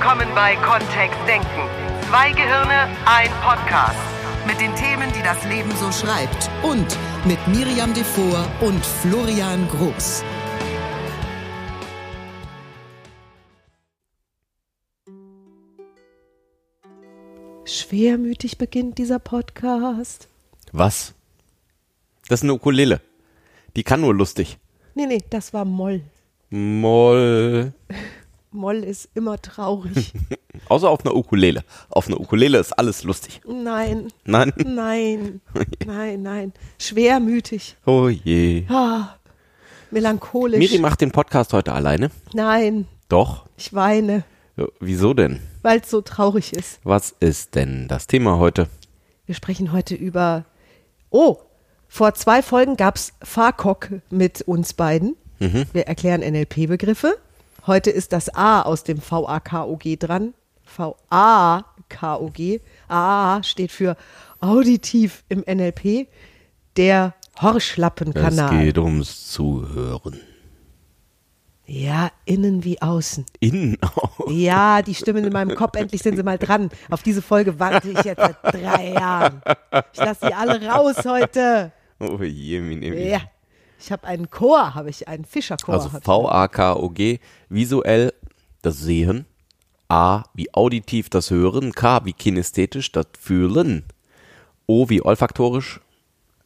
willkommen bei Kontext Denken. Zwei Gehirne, ein Podcast. Mit den Themen, die das Leben so schreibt. Und mit Miriam Devor und Florian Groß. Schwermütig beginnt dieser Podcast. Was? Das ist eine Ukulele. Die kann nur lustig. Nee, nee, das war Moll. Moll. Moll ist immer traurig. Außer auf einer Ukulele. Auf einer Ukulele ist alles lustig. Nein, Nein? nein, nein, nein. Schwermütig. Oh je. Ah, melancholisch. Miri macht den Podcast heute alleine. Nein, Doch. ich weine, Ja, Wieso denn? weil es so traurig ist. Was ist denn das Thema heute? Wir sprechen heute über. Oh, vor zwei Folgen gab's Farkok mit uns beiden. Wir erklären NLP-Begriffe. Heute ist das A aus dem VAKOG dran. VAKOG. A steht für auditiv im NLP. Der Es Horschlappenkanal. geht ums Zuhören. Ja, innen wie außen. Innen auch. Ja, die Stimmen in meinem Kopf, endlich sind sie mal dran. Auf diese Folge warte ich jetzt seit drei Jahren. Ich lasse sie alle raus heute. Oh je, mine. Ja, ich habe einen Chor, habe ich, einen Fischerchor. Also. V-A-K-O-G, visuell das Sehen, A wie auditiv das Hören, K wie kinästhetisch das Fühlen, O wie olfaktorisch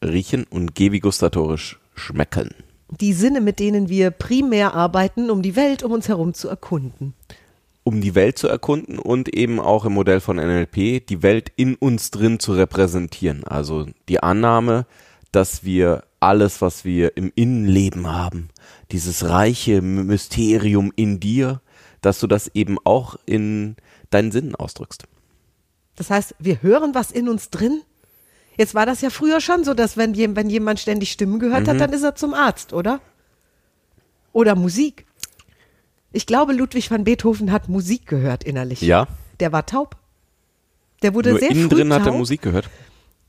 riechen und G wie gustatorisch schmecken. Die Sinne, mit denen wir primär arbeiten, um die Welt um uns herum zu erkunden. Um die Welt zu erkunden und eben auch im Modell von NLP die Welt in uns drin zu repräsentieren. Also die Annahme, dass wir alles, was wir im Innenleben haben, dieses reiche Mysterium in dir, dass du das eben auch in deinen Sinnen ausdrückst. Das heißt, wir hören was in uns drin. Jetzt war das ja früher schon so, dass wenn, wenn jemand ständig Stimmen gehört Mhm. hat, dann ist er zum Arzt, oder? Oder Musik. Ich glaube, Ludwig van Beethoven hat Musik gehört innerlich. Ja, Der war taub. Der wurde nur sehr innen früh drin taub. hat er Musik gehört.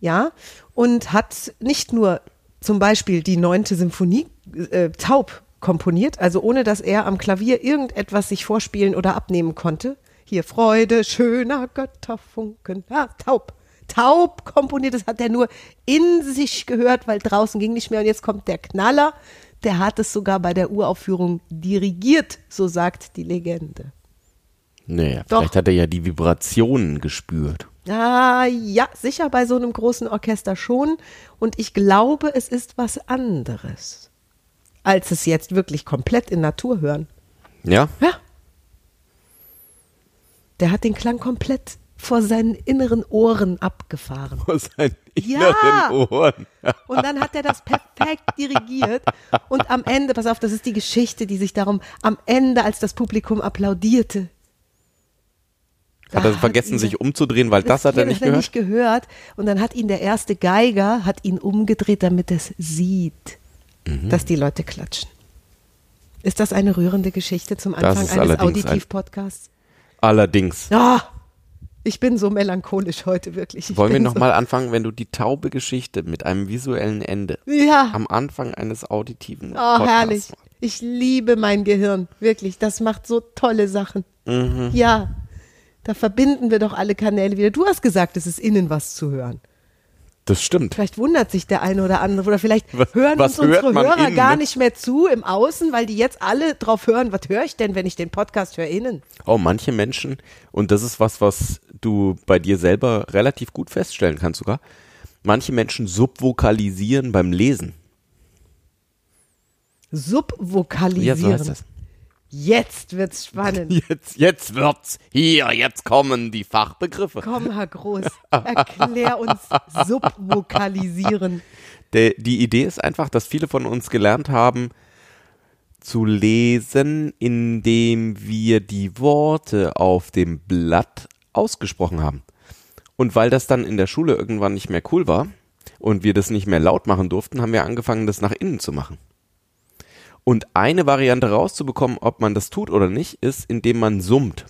Ja, und hat nicht nur zum Beispiel die neunte Symphonie äh, taub komponiert, also ohne dass er am Klavier irgendetwas sich vorspielen oder abnehmen konnte. Hier Freude, schöner Götterfunken, ja, taub. Taub komponiert, das hat er nur in sich gehört, weil draußen ging nicht mehr. Und jetzt kommt der Knaller, der hat es sogar bei der Uraufführung dirigiert, so sagt die Legende. Naja, Doch. vielleicht hat er ja die Vibrationen gespürt. Ah, ja, sicher bei so einem großen Orchester schon. Und ich glaube, es ist was anderes, als es jetzt wirklich komplett in Natur hören. Ja? Ja. Der hat den Klang komplett vor seinen inneren Ohren abgefahren. Aus seinen Ja. inneren Ohren. Und dann hat er das perfekt dirigiert. Und am Ende, pass auf, das ist die Geschichte, die sich darum, am Ende, als das Publikum applaudierte. Hat er vergessen, ihn sich umzudrehen, weil das, hat er nicht gehört? nicht gehört. Und dann hat ihn der erste Geiger, hat ihn umgedreht, damit es sieht, Mhm. dass die Leute klatschen. Ist das eine rührende Geschichte zum Das Anfang eines Auditiv-Podcasts? Allerdings. Ah, ich bin so melancholisch heute wirklich. Ich Wollen wir nochmal anfangen, wenn du die taube Geschichte mit einem visuellen Ende So, ja, am Anfang eines auditiven oh, Podcasts herrlich. Ich liebe mein Gehirn, wirklich. Das macht so tolle Sachen. Mhm. Ja, da verbinden wir doch alle Kanäle wieder. Du hast gesagt, es ist innen was zu hören. Das stimmt. Vielleicht wundert sich der eine oder andere oder vielleicht Was- hören was uns unsere Hörer innen, gar nicht mehr zu im Außen, weil die jetzt alle drauf hören, was höre ich denn, wenn ich den Podcast höre innen? Oh, manche Menschen, und das ist was, was du bei dir selber relativ gut feststellen kannst sogar, manche Menschen subvokalisieren beim Lesen. Subvokalisieren. Ja, so heißt das. Jetzt wird's spannend. Jetzt, jetzt wird's hier, jetzt kommen die Fachbegriffe. Komm, Herr Groß, erklär uns Subvokalisieren. Der, die Idee ist einfach, dass viele von uns gelernt haben, zu lesen, indem wir die Worte auf dem Blatt ausgesprochen haben. Und weil das dann in der Schule irgendwann nicht mehr cool war und wir das nicht mehr laut machen durften, haben wir angefangen, das nach innen zu machen. Und eine Variante rauszubekommen, ob man das tut oder nicht, ist, indem man summt.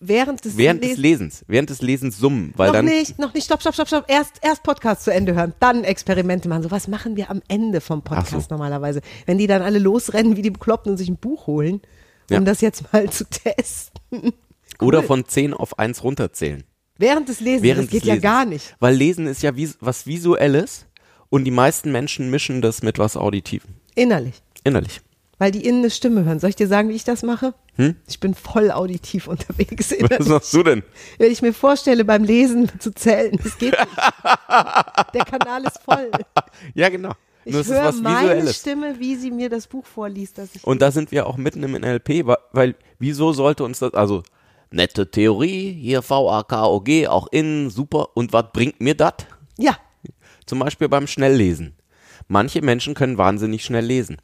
Während des, Während des Les- Lesens. Während des Lesens summen. Weil noch dann, nicht, noch nicht, stopp, stopp, stopp, stopp. Erst, erst Podcast zu Ende hören, dann Experimente machen. So was machen wir am Ende vom Podcast so. normalerweise. Wenn die dann alle losrennen wie die Bekloppten und sich ein Buch holen Ja. um das jetzt mal zu testen. Oder von 10 auf 1 runterzählen. Während des Lesens, Während das geht ja gar nicht. Weil Lesen ist ja vis was Visuelles und die meisten Menschen mischen das mit was Auditivem. Innerlich. Innerlich. Weil die innen eine Stimme hören. Soll ich dir sagen, wie ich das mache? Hm? Ich bin voll auditiv unterwegs. Was Innerlich. machst du denn? Wenn ich mir vorstelle, beim Lesen zu zählen, das geht nicht. Der Kanal ist voll. Ja, genau. Ich Nur höre was meine Visuelles. Stimme, wie sie mir das Buch vorliest. Dass ich Und da sind wir auch mitten im NLP, wa- weil wieso sollte uns das, also nette Theorie, hier VAKOG, auch innen, super. Und was bringt mir das? ja, Zum Beispiel beim Schnelllesen. Manche Menschen können wahnsinnig schnell lesen.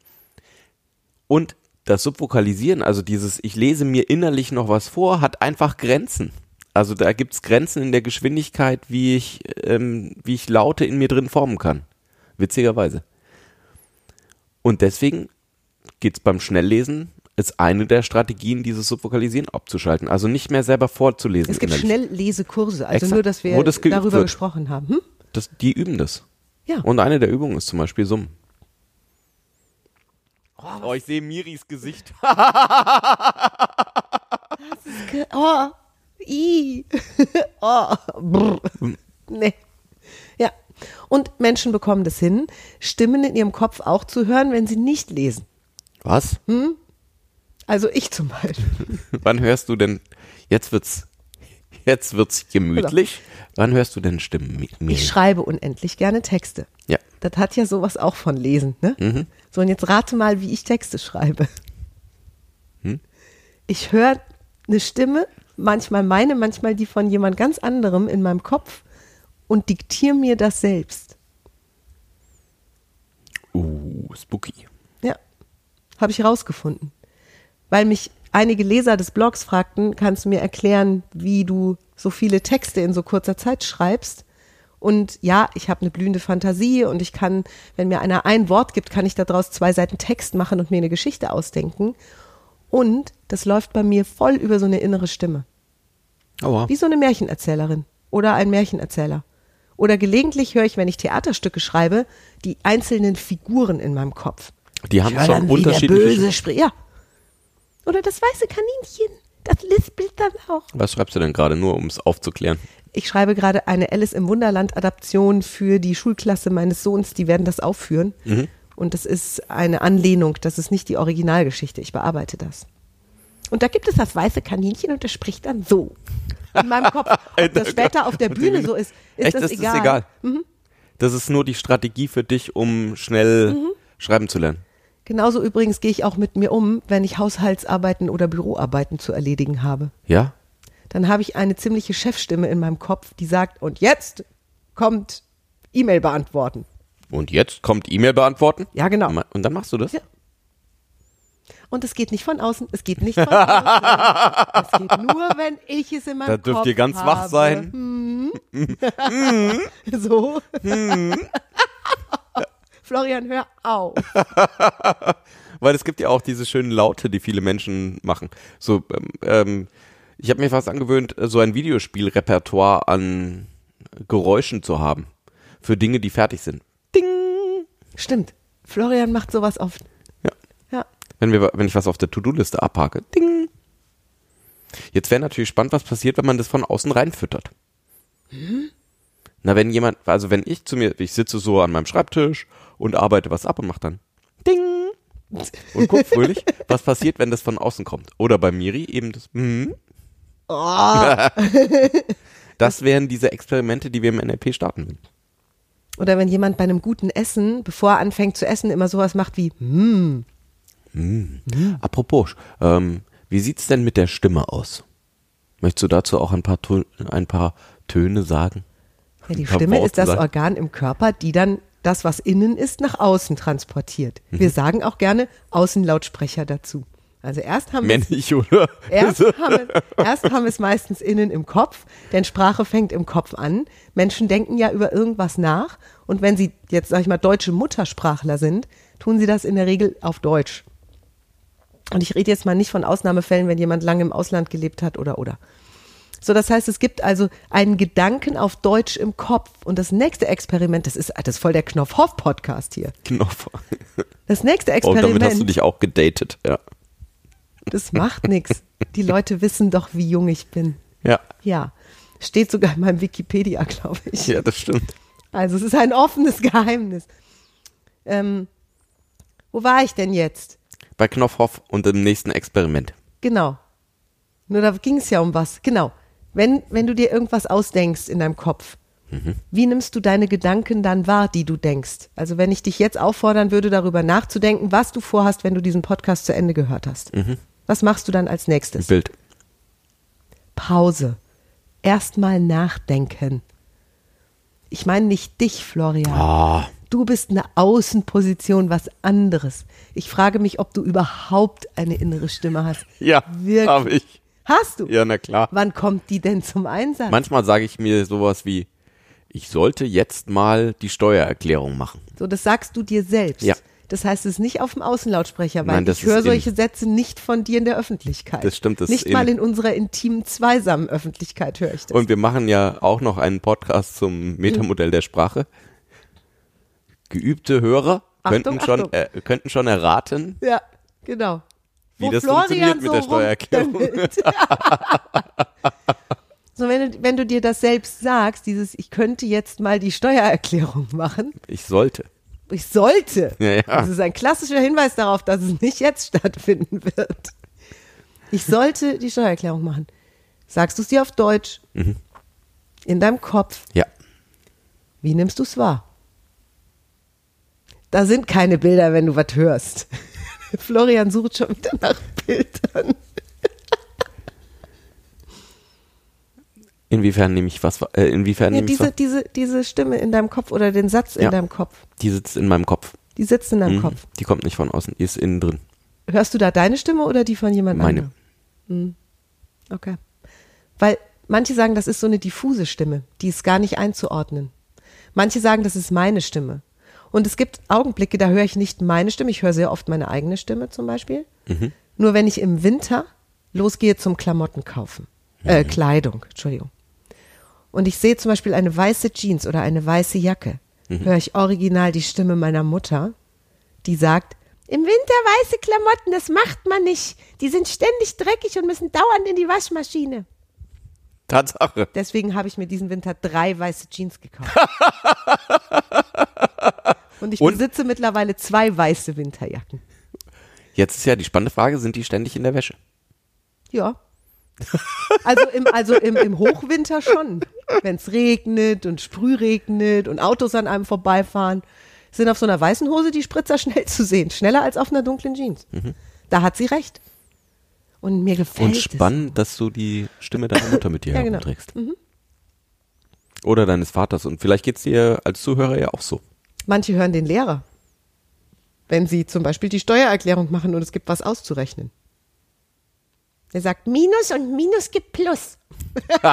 Und das Subvokalisieren, also dieses Ich lese mir innerlich noch was vor, hat einfach Grenzen. Also da gibt's Grenzen in der Geschwindigkeit, wie ich, ähm, wie ich Laute in mir drin formen kann. Witzigerweise. Und deswegen geht's beim Schnelllesen, ist eine der Strategien, dieses Subvokalisieren abzuschalten. Also nicht mehr selber vorzulesen. es gibt innerlich. Schnelllesekurse. Also Exakt. nur, dass wir darüber wird. gesprochen haben. Hm? Das, die üben das. Ja. Und eine der Übungen ist zum Beispiel Summen. Oh, ich sehe Miris Gesicht. Oh, i. oh, brr. Nee. Ja. Und Menschen bekommen das hin, Stimmen in ihrem Kopf auch zu hören, wenn sie nicht lesen. Was? Also ich zum Beispiel. Wann hörst du denn? Jetzt wird's, jetzt wird's gemütlich. Wann hörst du denn Stimmen? Ich schreibe unendlich gerne Texte. Ja. Das hat ja sowas auch von Lesen, ne? Mhm. So, und jetzt rate mal, wie ich Texte schreibe. Hm? Ich höre eine Stimme, manchmal meine, manchmal die von jemand ganz anderem in meinem Kopf und diktiere mir das selbst. Uh, spooky. Ja, habe ich rausgefunden. Weil mich einige Leser des Blogs fragten, kannst du mir erklären, wie du so viele Texte in so kurzer Zeit schreibst? Und ja, ich habe eine blühende Fantasie und ich kann, wenn mir einer ein Wort gibt, kann ich daraus zwei Seiten Text machen und mir eine Geschichte ausdenken. Und das läuft bei mir voll über so eine innere Stimme. Aua. Wie so eine Märchenerzählerin oder ein Märchenerzähler. Oder gelegentlich höre ich, wenn ich Theaterstücke schreibe, die einzelnen Figuren in meinem Kopf. Die haben schon dann, wie der unterschiedliche. Böse spricht. Ja. Oder das weiße Kaninchen. Das lispelt dann auch. Was schreibst du denn gerade, nur um es aufzuklären? Ich schreibe gerade eine Alice im Wunderland Adaption für die Schulklasse meines Sohns. Die werden das aufführen. Mhm. Und das ist eine Anlehnung. Das ist nicht die Originalgeschichte. Ich bearbeite das. Und da gibt es das weiße Kaninchen und das spricht dann so. In meinem Kopf. Ob das später auf der Bühne so ist, ist Echt, das, das egal. ist egal. Das ist nur die Strategie für dich, um schnell Mhm. schreiben zu lernen. Genauso übrigens gehe ich auch mit mir um, wenn ich Haushaltsarbeiten oder Büroarbeiten zu erledigen habe. Ja? Dann habe ich eine ziemliche Chefstimme in meinem Kopf, die sagt, und jetzt kommt E-Mail beantworten. Und jetzt kommt E-Mail beantworten? Ja, genau. Und dann machst du das? Ja. Und es geht nicht von außen, es geht nicht von außen. es geht nur, wenn ich es in meinem Da Kopf dürft ihr ganz habe. wach sein. So. Florian, hör auf. Weil es gibt ja auch diese schönen Laute, die viele Menschen machen. So, ähm, ähm, ich habe mir fast angewöhnt, so ein Videospielrepertoire an Geräuschen zu haben. Für Dinge, die fertig sind. Ding! Stimmt. Florian macht sowas oft. Ja. Ja. Wenn, wir, wenn ich was auf der To-Do-Liste abhake. Ding! Jetzt wäre natürlich spannend, was passiert, wenn man das von außen reinfüttert. Na, wenn jemand, also wenn ich zu mir, ich sitze so an meinem Schreibtisch und arbeite was ab und mache dann Ding! Und guck fröhlich, was passiert, wenn das von außen kommt. Oder bei Miri eben das hm. Das wären diese Experimente, die wir im NLP starten. Oder wenn jemand bei einem guten Essen, bevor er anfängt zu essen, immer sowas macht wie, hm, Apropos, ähm, wie sieht's denn mit der Stimme aus? Möchtest du dazu auch ein paar, Tö- ein paar Töne sagen? Ja, die Stimme ist das sagen? Organ im Körper, die dann das, was innen ist, nach außen transportiert. Wir sagen auch gerne Außenlautsprecher dazu. Also erst haben wir es Männlich, oder? Erst haben, wir, erst haben wir es meistens innen im Kopf, denn Sprache fängt im Kopf an. Menschen denken ja über irgendwas nach und wenn sie jetzt, sag ich mal, deutsche Muttersprachler sind, tun sie das in der Regel auf Deutsch. Und ich rede jetzt mal nicht von Ausnahmefällen, wenn jemand lange im Ausland gelebt hat oder oder. So, das heißt, es gibt also einen Gedanken auf Deutsch im Kopf. Und das nächste Experiment, das ist, das ist voll der Knopf-Hoff-Podcast hier. Knopf. Das nächste Oh, Experiment. damit hast du dich auch gedatet, ja. Das macht nichts. Die Leute wissen doch, wie jung ich bin. Ja, Ja. Steht sogar in meinem Wikipedia, glaube ich. ja, das stimmt. Also es ist ein offenes Geheimnis. Ähm, wo war ich denn jetzt? Bei Knopfhoff und im nächsten Experiment. Genau. Nur da ging es ja um was. Genau. Wenn, wenn du dir irgendwas ausdenkst in deinem Kopf, wie nimmst du deine Gedanken dann wahr, die du denkst? Also wenn ich dich jetzt auffordern würde, darüber nachzudenken, was du vorhast, wenn du diesen Podcast zu Ende gehört hast. Was machst du dann als nächstes? Bild. Pause. Erstmal nachdenken. Ich meine nicht dich, Florian. Ah, Du bist eine Außenposition, was anderes. Ich frage mich, ob du überhaupt eine innere Stimme hast. ja, Wirklich? habe ich. Hast du? Ja, na klar. Wann kommt die denn zum Einsatz? Manchmal sage ich mir sowas wie, ich sollte jetzt mal die Steuererklärung machen. So, das sagst du dir selbst. Ja. Das heißt, es ist nicht auf dem Außenlautsprecher, weil Nein, das ich höre solche Sätze nicht von dir in der Öffentlichkeit. Das stimmt, das Nicht mal in- unserer intimen zweisamen Öffentlichkeit höre ich das. Und wir machen ja auch noch einen Podcast zum Metamodell der Sprache. Geübte Hörer Achtung, könnten, schon, Achtung. äh, könnten schon erraten, ja, genau. Wie das funktioniert mit der Steuererklärung. so, wenn du, wenn du dir das selbst sagst, dieses, ich könnte jetzt mal die Steuererklärung machen, ich sollte. ich sollte. Ja, ja. Das ist ein klassischer Hinweis darauf, dass es nicht jetzt stattfinden wird. Ich sollte die Steuererklärung machen. Sagst du es dir auf Deutsch? Mhm. In deinem Kopf. Ja. Wie nimmst du es wahr? Da sind keine Bilder, wenn du was hörst. Florian sucht schon wieder nach Bildern. Inwiefern nehme ich was, äh, inwiefern Ja, nehme ich diese, was? diese, diese Stimme in deinem Kopf oder den Satz in Ja. deinem Kopf, Die sitzt in meinem Kopf. die sitzt in deinem Mhm. Kopf. Die kommt nicht von außen, die ist innen drin. Hörst du da deine Stimme oder die von jemand Meine. anderem? Okay. Weil manche sagen, das ist so eine diffuse Stimme, die ist gar nicht einzuordnen. Manche sagen, das ist meine Stimme. Und es gibt Augenblicke, da höre ich nicht meine Stimme, ich höre sehr oft meine eigene Stimme zum Beispiel. Nur wenn ich im Winter losgehe zum Klamotten kaufen, äh, Kleidung, Entschuldigung. Und ich sehe zum Beispiel eine weiße Jeans oder eine weiße Jacke, höre ich original die Stimme meiner Mutter, die sagt, im Winter weiße Klamotten, das macht man nicht. Die sind ständig dreckig und müssen dauernd in die Waschmaschine. Tatsache. Deswegen habe ich mir diesen Winter drei weiße Jeans gekauft. Und ich Und? besitze mittlerweile zwei weiße Winterjacken. Jetzt ist ja die spannende Frage, sind die ständig in der Wäsche? Ja. Also im, also im, im Hochwinter schon. Wenn es regnet und sprühregnet und Autos an einem vorbeifahren, sind auf so einer weißen Hose die Spritzer schnell zu sehen. Schneller als auf einer dunklen Jeans. Da hat sie recht. Und mir gefällt Und spannend, dass du die Stimme deiner Mutter mit dir Ja, genau. herumträgst. Oder deines Vaters. Und vielleicht geht's dir als Zuhörer ja auch so. Manche hören den Lehrer. Wenn sie zum Beispiel die Steuererklärung machen und es gibt was auszurechnen. Er sagt Minus und Minus gibt Plus.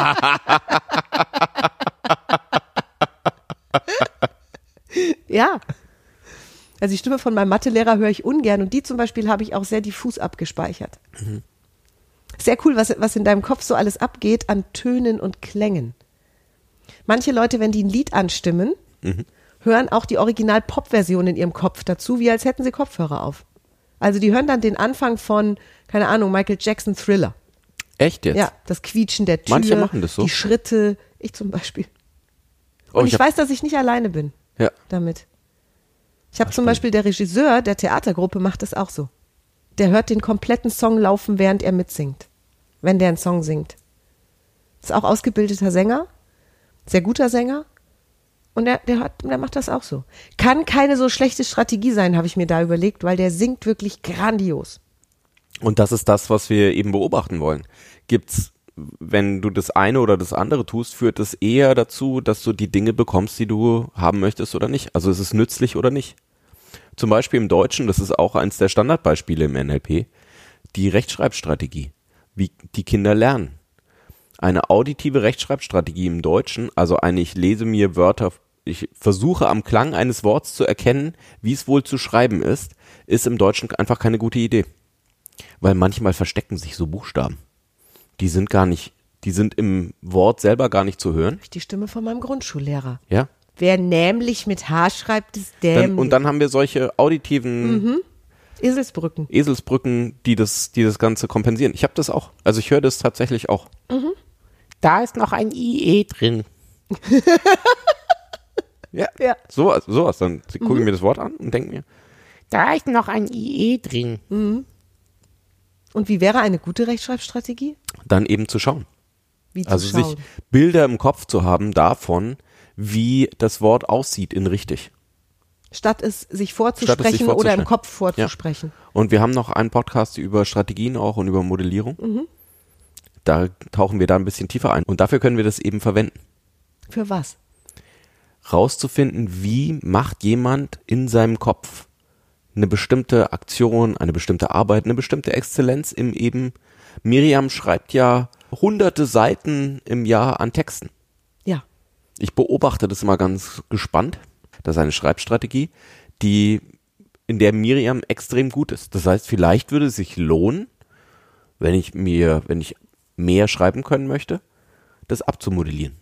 ja. Also die Stimme von meinem Mathelehrer höre ich ungern und die zum Beispiel habe ich auch sehr diffus abgespeichert. Sehr cool, was, was in deinem Kopf so alles abgeht an Tönen und Klängen. Manche Leute, wenn die ein Lied anstimmen, hören auch die Original-Pop-Version in ihrem Kopf dazu, wie als hätten sie Kopfhörer auf. Also die hören dann den Anfang von, keine Ahnung, Michael Jackson Thriller. Echt jetzt? Ja, das Quietschen der Tür, Manche machen das so. die Schritte, ich zum Beispiel. Oh, Und ich, hab- weiß, dass ich nicht alleine bin Ja. damit. Ich habe zum Beispiel der Regisseur der Theatergruppe macht das auch so. Der hört den kompletten Song laufen, während er mitsingt. Wenn der einen Song singt. Ist auch ausgebildeter Sänger, sehr guter Sänger. Und der, der, hat, der macht das auch so. Kann keine so schlechte Strategie sein, habe ich mir da überlegt, weil der singt wirklich grandios. Und das ist das, was wir eben beobachten wollen. Gibt's, wenn du das eine oder das andere tust, führt es eher dazu, dass du die Dinge bekommst, die du haben möchtest oder nicht. Also ist es nützlich oder nicht. Zum Beispiel im Deutschen, das ist auch eins der Standardbeispiele im NLP, die Rechtschreibstrategie, wie die Kinder lernen. Eine auditive Rechtschreibstrategie im Deutschen, also eine, ich lese mir Wörter, ich versuche am Klang eines Worts zu erkennen, wie es wohl zu schreiben ist, ist im Deutschen einfach keine gute Idee. Weil manchmal verstecken sich so Buchstaben. Die sind gar nicht, die sind im Wort selber gar nicht zu hören. Die Stimme von meinem Grundschullehrer. Ja. Wer nämlich mit H schreibt, ist Dann, dämlich. und dann haben wir solche auditiven Eselsbrücken. Eselsbrücken, die das, die das Ganze kompensieren. Ich habe das auch. Also ich höre das tatsächlich auch. Da ist noch ein IE drin. ja. Ja. So, sowas. Dann gucke ich mir das Wort an und denke mir, da ist noch ein IE drin. Und wie wäre eine gute Rechtschreibstrategie? Dann eben zu schauen. Wie zu Also schauen. sich Bilder im Kopf zu haben davon, wie das Wort aussieht in richtig. Statt es sich Statt es sich vorzusprechen oder im Kopf vorzusprechen. Und wir haben noch einen Podcast über Strategien auch und über Modellierung. Mhm. Da tauchen wir da ein bisschen tiefer ein. Und dafür können wir das eben verwenden. Für was? Rauszufinden, wie macht jemand in seinem Kopf eine bestimmte Aktion, eine bestimmte Arbeit, eine bestimmte Exzellenz im eben. Miriam schreibt ja hunderte Seiten im Jahr an Texten. Ja. Ich beobachte das immer ganz gespannt. Das ist eine Schreibstrategie, die in der Miriam extrem gut ist. Das heißt, vielleicht würde es sich lohnen, wenn ich mir, wenn ich mehr schreiben können möchte, das abzumodellieren.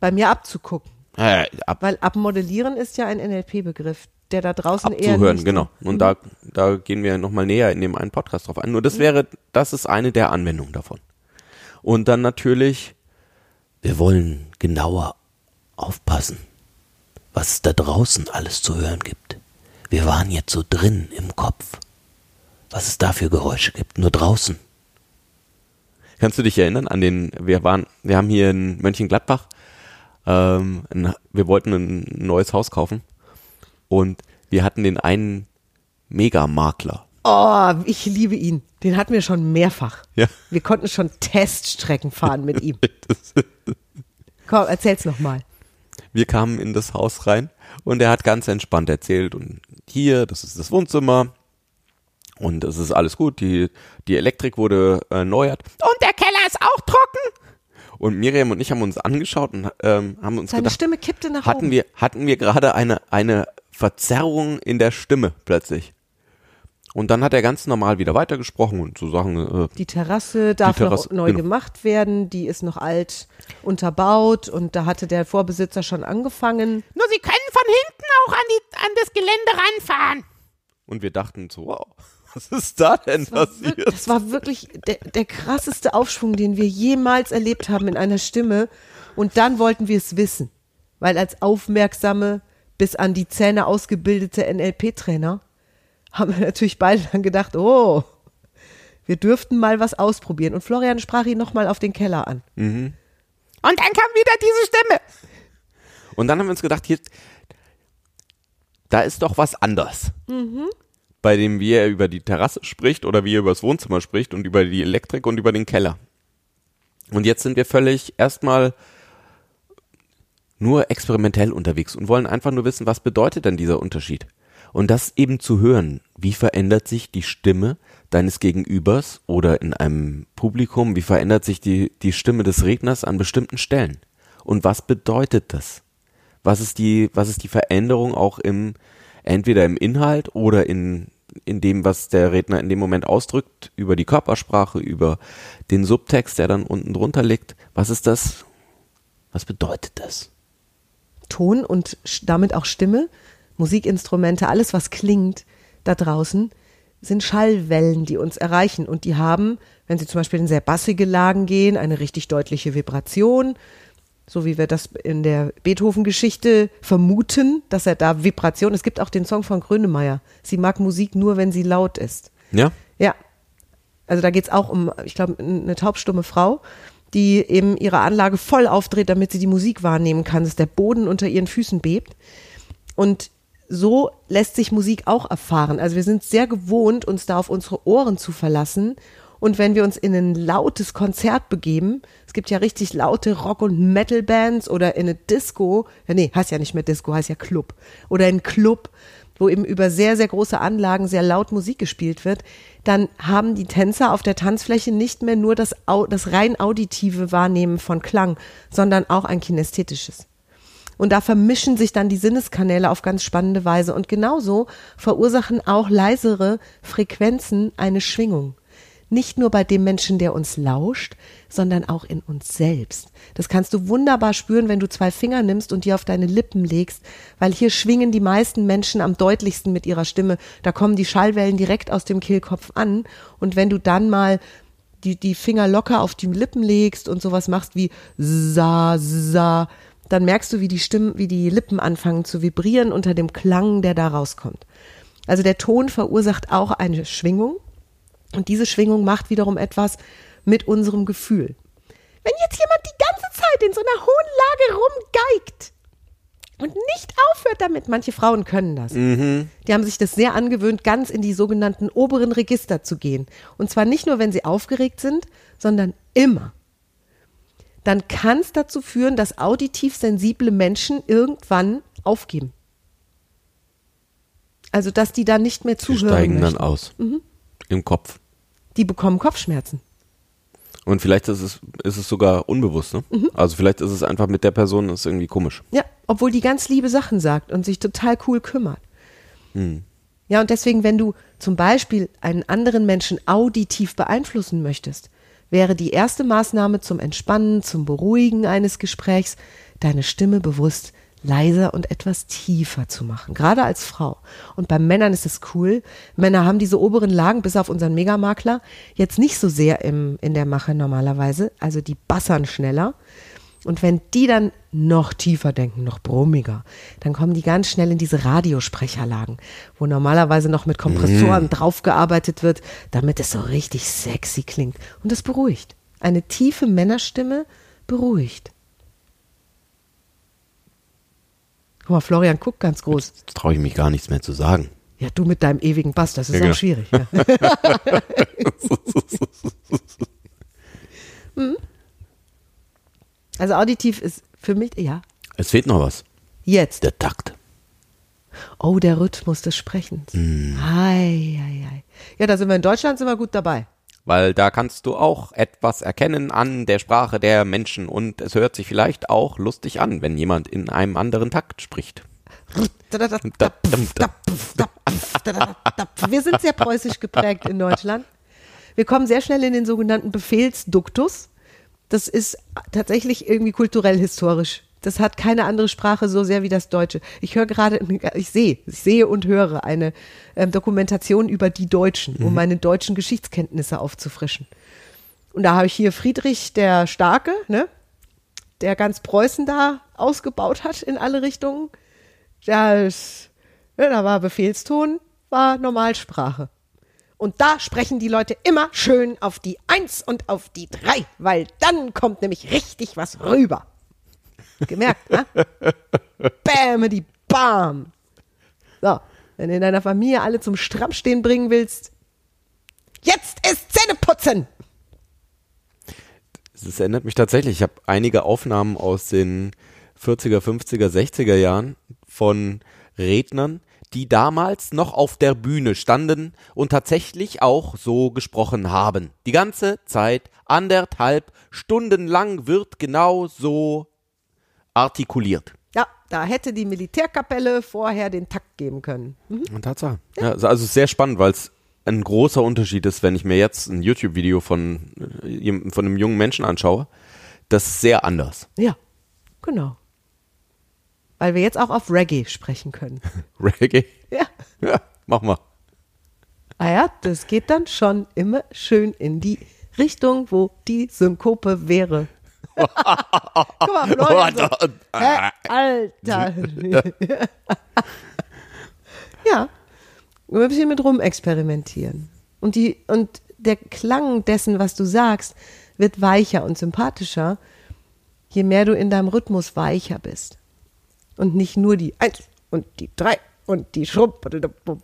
Bei mir abzugucken. Äh, ab, Weil abmodellieren ist ja ein NLP-Begriff, der da draußen eher abzuhören, genau. Und da, da gehen wir nochmal näher in dem einen Podcast drauf ein. Nur das wäre, das ist eine der Anwendungen davon. Und dann natürlich, wir wollen genauer aufpassen, was es da draußen alles zu hören gibt. Wir waren jetzt so drin im Kopf, was es da für Geräusche gibt, nur draußen. Kannst du dich erinnern an den, wir waren, wir haben hier in Mönchengladbach, ähm, ein, wir wollten ein neues Haus kaufen und wir hatten den einen Megamakler. Oh, ich liebe ihn. Den hatten wir schon mehrfach. Ja. Wir konnten schon Teststrecken fahren mit ihm. Komm, erzähl's nochmal. Wir kamen in das Haus rein und er hat ganz entspannt erzählt und hier, das ist das Wohnzimmer und es ist alles gut, die, die Elektrik wurde erneuert und der Keller ist auch trocken. Und Miriam und ich haben uns angeschaut und ähm, haben uns Seine gedacht, Stimme kippte nach hatten oben. wir, hatten wir gerade eine, eine Verzerrung in der Stimme plötzlich. Und dann hat er ganz normal wieder weitergesprochen und so Sachen, äh, Die Terrasse darf Terrasse, noch neu genau. gemacht werden, die ist noch alt unterbaut und da hatte der Vorbesitzer schon angefangen. Nur Sie können von hinten auch an, die, an das Gelände ranfahren. und wir dachten so, wow, was ist da denn Das war, passiert? wirklich, das war wirklich der, der krasseste Aufschwung, den wir jemals erlebt haben in einer Stimme. Und dann wollten wir es wissen, weil als aufmerksame, bis an die Zähne ausgebildete NLP-Trainer haben wir natürlich beide dann gedacht, oh, wir dürften mal was ausprobieren. Und Florian sprach ihn nochmal auf den Keller an. Und dann kam wieder diese Stimme. Und dann haben wir uns gedacht, hier, da ist doch was anders. Bei dem, wie er über die Terrasse spricht oder wie er über das Wohnzimmer spricht und über die Elektrik und über den Keller. Und jetzt sind wir völlig erstmal nur experimentell unterwegs und wollen einfach nur wissen, was bedeutet denn dieser Unterschied? Und das eben zu hören, wie verändert sich die Stimme deines Gegenübers oder in einem Publikum, wie verändert sich die, die Stimme des Redners an bestimmten Stellen? Und was bedeutet das? Was ist die, was ist die Veränderung auch im, entweder im Inhalt oder in, in dem, was der Redner in dem Moment ausdrückt, über die Körpersprache, über den Subtext, der dann unten drunter liegt? Was ist das? Was bedeutet das? Ton und damit auch Stimme, Musikinstrumente, alles was klingt da draußen, sind Schallwellen, die uns erreichen und die haben, wenn sie zum Beispiel in sehr bassige Lagen gehen, eine richtig deutliche Vibration, so wie wir das in der Beethoven-Geschichte vermuten, dass er da Vibration, es gibt auch den Song von Grönemeyer, sie mag Musik nur, wenn sie laut ist. Ja? Ja. Also da geht's auch um, ich glaube, eine taubstumme Frau, die eben ihre Anlage voll aufdreht, damit sie die Musik wahrnehmen kann, dass der Boden unter ihren Füßen bebt. Und so lässt sich Musik auch erfahren. Also wir sind sehr gewohnt, uns da auf unsere Ohren zu verlassen. Und wenn wir uns in ein lautes Konzert begeben, es gibt ja richtig laute Rock- und Metal-Bands oder in eine Disco, ja nee, heißt ja nicht mehr Disco, heißt ja Club. Oder in Club, wo eben über sehr, sehr große Anlagen sehr laut Musik gespielt wird, dann haben die Tänzer auf der Tanzfläche nicht mehr nur das, das rein auditive Wahrnehmen von Klang, sondern auch ein kinästhetisches. Und da vermischen sich dann die Sinneskanäle auf ganz spannende Weise. Und genauso verursachen auch leisere Frequenzen eine Schwingung. Nicht nur bei dem Menschen, der uns lauscht, sondern auch in uns selbst. Das kannst du wunderbar spüren, wenn du zwei Finger nimmst und die auf deine Lippen legst, weil hier schwingen die meisten Menschen am deutlichsten mit ihrer Stimme. Da kommen die Schallwellen direkt aus dem Kehlkopf an. Und wenn du dann mal die, die Finger locker auf die Lippen legst und sowas machst wie sa, sa, dann merkst du, wie die Stimmen, wie die Lippen anfangen zu vibrieren unter dem Klang, der da rauskommt. Also der Ton verursacht auch eine Schwingung und diese Schwingung macht wiederum etwas mit unserem Gefühl. Wenn jetzt jemand die ganze Zeit in so einer hohen Lage rumgeigt und nicht aufhört damit, manche Frauen können das. Die haben sich das sehr angewöhnt, ganz in die sogenannten oberen Register zu gehen. Und zwar nicht nur, wenn sie aufgeregt sind, sondern immer. Dann kann es dazu führen, dass auditiv sensible Menschen irgendwann aufgeben. Also, dass die da nicht mehr Die zuhören steigen dann möchten. aus. Mhm. Im Kopf. Die bekommen Kopfschmerzen. Und vielleicht ist es, ist es sogar unbewusst, ne? Mhm. Also vielleicht ist es einfach mit der Person, ist irgendwie komisch. Ja, obwohl die ganz liebe Sachen sagt und sich total cool kümmert. Ja, und deswegen, wenn du zum Beispiel einen anderen Menschen auditiv beeinflussen möchtest, wäre die erste Maßnahme zum Entspannen, zum Beruhigen eines Gesprächs, deine Stimme bewusst leiser und etwas tiefer zu machen, gerade als Frau. Und bei Männern ist es cool. Männer haben diese oberen Lagen, bis auf unseren Megamakler, jetzt nicht so sehr im, in der Mache normalerweise. Also die bassern schneller. Und wenn die dann noch tiefer denken, noch brummiger, dann kommen die ganz schnell in diese Radiosprecherlagen, wo normalerweise noch mit Kompressoren draufgearbeitet wird, damit es so richtig sexy klingt. Und das beruhigt. Eine tiefe Männerstimme beruhigt. Guck mal, Florian guckt ganz groß. Jetzt traue ich mich gar nichts mehr zu sagen. Ja, du mit deinem ewigen Bass, das ist Ja, auch genau. schwierig. Ja. Hm? Also auditiv ist für mich, ja, Es fehlt noch was. jetzt. Der Takt. Oh, der Rhythmus des Sprechens. Ei, ei, ei. Ja, da sind wir in Deutschland, sind wir gut dabei. Weil da kannst du auch etwas erkennen an der Sprache der Menschen und es hört sich vielleicht auch lustig an, wenn jemand in einem anderen Takt spricht. Wir sind sehr preußisch geprägt in Deutschland. Wir kommen sehr schnell in den sogenannten Befehlsduktus. Das ist tatsächlich irgendwie kulturell historisch. Das hat keine andere Sprache so sehr wie das Deutsche. Ich höre gerade, ich sehe, ich sehe und höre eine ähm, Dokumentation über die Deutschen, um meine deutschen Geschichtskenntnisse aufzufrischen. Und da habe ich hier Friedrich der Starke, ne, der ganz Preußen da ausgebaut hat in alle Richtungen. Das, ja, da war Befehlston, war Normalsprache. Und da sprechen die Leute immer schön auf die Eins und auf die Drei, weil dann kommt nämlich richtig was rüber. Gemerkt, ne? Bäm, die Bam. So, wenn du in deiner Familie alle zum Strammstehen bringen willst, jetzt ist Zähneputzen. Es erinnert mich tatsächlich, ich habe einige Aufnahmen aus den 40er, 50er, 60er Jahren von Rednern, die damals noch auf der Bühne standen und tatsächlich auch so gesprochen haben. Die ganze Zeit, anderthalb Stunden lang wird genau so artikuliert. Ja, da hätte die Militärkapelle vorher den Takt geben können. Mhm. Und Tatsache. Ja, also es ist sehr spannend, weil es ein großer Unterschied ist, wenn ich mir jetzt ein YouTube-Video von, äh, von einem jungen Menschen anschaue. Das ist sehr anders. Ja, genau. Weil wir jetzt auch auf Reggae sprechen können. Reggae? Ja. Ja, mach mal. Ah ja, das geht dann schon immer schön in die Richtung, wo die Synkope wäre. Guck mal, Florian, so, hä, Alter. ja, nur ein bisschen mit rumexperimentieren. Und, die, und der Klang dessen, was du sagst, wird weicher und sympathischer, je mehr du in deinem Rhythmus weicher bist. Und nicht nur die Eins und die Drei und die Schrupp.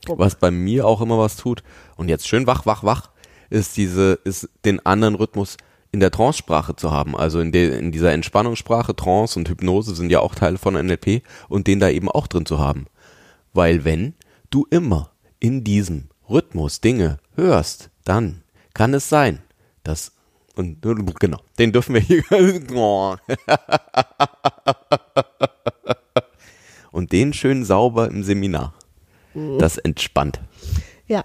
Was bei mir auch immer was tut, und jetzt schön wach, wach, wach, ist diese, ist den anderen Rhythmus in der Trance-Sprache zu haben. Also in, der in dieser Entspannungssprache, Trance und Hypnose sind ja auch Teile von NLP und den da eben auch drin zu haben. Weil wenn du immer in diesem Rhythmus Dinge hörst, dann kann es sein, dass und genau, den dürfen wir hier und den schön sauber im Seminar. Das entspannt. Ja,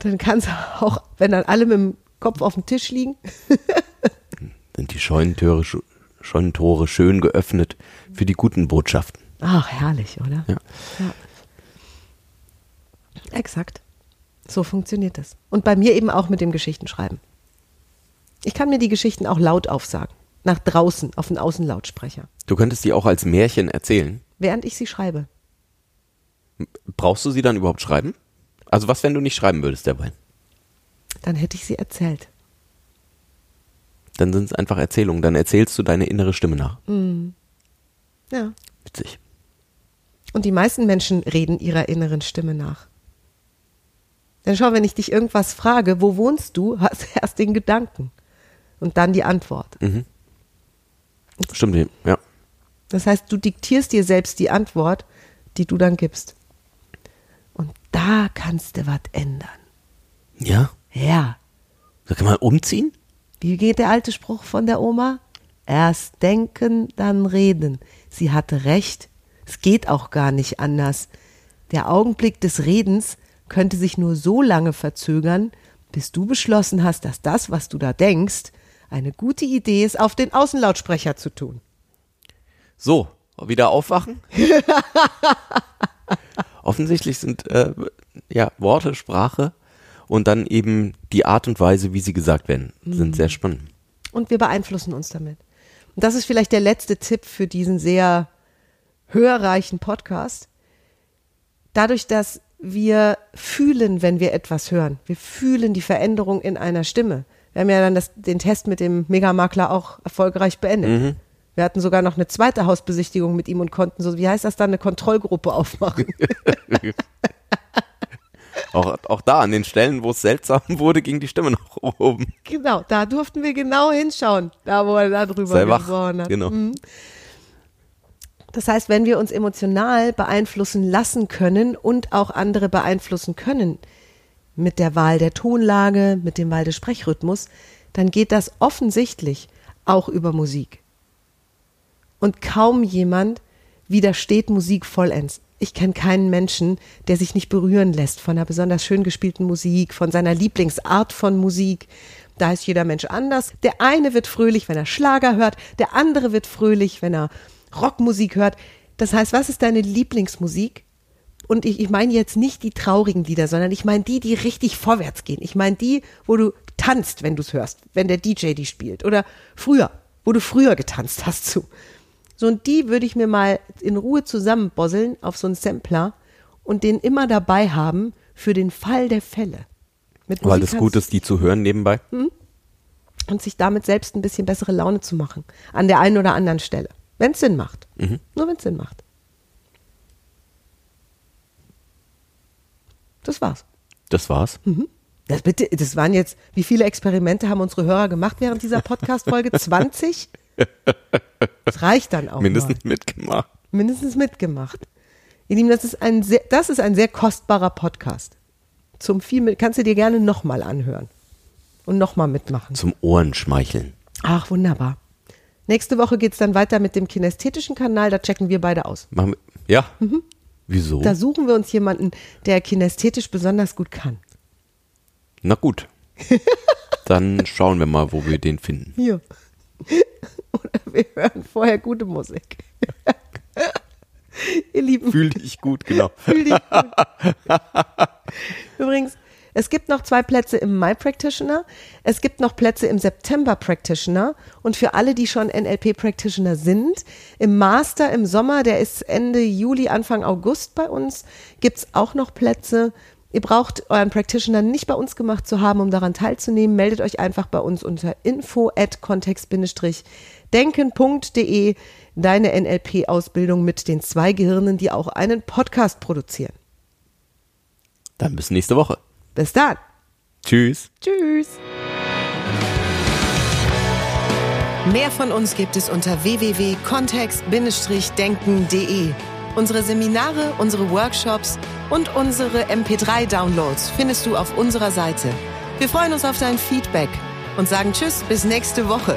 dann kannst du auch, wenn dann alle mit dem Kopf auf dem Tisch liegen. Sind die Scheunentore, sch- Scheunentore schön geöffnet für die guten Botschaften. Ach, herrlich, oder? Ja. ja. Exakt. So funktioniert das. Und bei mir eben auch mit dem Geschichtenschreiben. Ich kann mir die Geschichten auch laut aufsagen. Nach draußen, auf den Außenlautsprecher. Du könntest die auch als Märchen erzählen. Während ich sie schreibe. Brauchst du sie dann überhaupt schreiben? Also was, wenn du nicht schreiben würdest dabei? Dann hätte ich sie erzählt. Dann sind es einfach Erzählungen. Dann erzählst du deine innere Stimme nach. Ja. Witzig. Und die meisten Menschen reden ihrer inneren Stimme nach. Denn schau, wenn ich dich irgendwas frage, wo wohnst du, hast du erst den Gedanken und dann die Antwort. Stimmt, ja. Das heißt, du diktierst dir selbst die Antwort, die du dann gibst. Und da kannst du was ändern. Ja? Ja. Da kann man umziehen? Wie geht der alte Spruch von der Oma? Erst denken, dann reden. Sie hatte recht. Es geht auch gar nicht anders. Der Augenblick des Redens könnte sich nur so lange verzögern, bis du beschlossen hast, dass das, was du da denkst, eine gute Idee ist, auf den Außenlautsprecher zu tun. So, wieder aufwachen? Offensichtlich sind äh, ja Worte, Sprache und dann eben die Art und Weise, wie sie gesagt werden, sind sehr spannend. Und wir beeinflussen uns damit. Und das ist vielleicht der letzte Tipp für diesen sehr hörreichen Podcast. Dadurch, dass wir fühlen, wenn wir etwas hören, wir fühlen die Veränderung in einer Stimme. Wir haben ja dann das, den Test mit dem Megamakler auch erfolgreich beendet. Wir hatten sogar noch eine zweite Hausbesichtigung mit ihm und konnten so, wie heißt das dann, eine Kontrollgruppe aufmachen. Auch, auch da an den Stellen, wo es seltsam wurde, ging die Stimme nach oben. genau, da durften wir genau hinschauen, da wo er da drüber Sei wach. gesprochen hat. Genau. Das heißt, wenn wir uns emotional beeinflussen lassen können und auch andere beeinflussen können mit der Wahl der Tonlage, mit dem Wahl des Sprechrhythmus, dann geht das offensichtlich auch über Musik. Und kaum jemand widersteht Musik vollends. Ich kenne keinen Menschen, der sich nicht berühren lässt von einer besonders schön gespielten Musik, von seiner Lieblingsart von Musik. Da ist jeder Mensch anders. Der eine wird fröhlich, wenn er Schlager hört, der andere wird fröhlich, wenn er Rockmusik hört. Das heißt, was ist deine Lieblingsmusik? Und ich, ich meine jetzt nicht die traurigen Lieder, sondern ich meine die, die richtig vorwärts gehen. Ich meine die, wo du tanzt, wenn du es hörst, wenn der DJ die spielt. Oder früher, wo du früher getanzt hast zu. So, und die würde ich mir mal in Ruhe zusammenbosseln auf so einen Sampler und den immer dabei haben für den Fall der Fälle. Mit Weil es gut ist, die zu hören nebenbei. und sich damit selbst ein bisschen bessere Laune zu machen. An der einen oder anderen Stelle. Wenn es Sinn macht. Nur wenn es Sinn macht. Das war's. Das war's. Das, bitte, das waren jetzt, wie viele Experimente haben unsere Hörer gemacht während dieser Podcast-Folge? 20? Das reicht dann auch. Mindestens Mal. mitgemacht. Mindestens mitgemacht. Ihr Lieben, das ist ein sehr, das ist ein sehr kostbarer Podcast. Zum viel mit, kannst du dir gerne nochmal anhören. Und nochmal mitmachen. Zum Ohrenschmeicheln. Ach, wunderbar. Nächste Woche geht's dann weiter mit dem kinästhetischen Kanal. Da checken wir beide aus. Machen wir, ja. Wieso? Da suchen wir uns jemanden, der kinästhetisch besonders gut kann. Na gut. Dann schauen wir mal, wo wir den finden. Hier. Wir hören vorher gute Musik. Ihr Lieben, Fühl dich gut, genau. fühl dich gut. Übrigens, es gibt noch zwei Plätze im My Practitioner. Es gibt noch Plätze im September Practitioner. Und für alle, die schon NLP Practitioner sind, im Master im Sommer, der ist Ende Juli, Anfang August bei uns, gibt's auch noch Plätze. Ihr braucht euren Practitioner nicht bei uns gemacht zu haben, um daran teilzunehmen. Meldet euch einfach bei uns unter info at kontext-denken.de deine NLP-Ausbildung mit den zwei Gehirnen, die auch einen Podcast produzieren. Dann bis nächste Woche. Bis dann. Tschüss. Tschüss. Mehr von uns gibt es unter www.kontext-denken.de. Unsere Seminare, unsere Workshops und unsere MP3-Downloads findest du auf unserer Seite. Wir freuen uns auf dein Feedback und sagen Tschüss bis nächste Woche.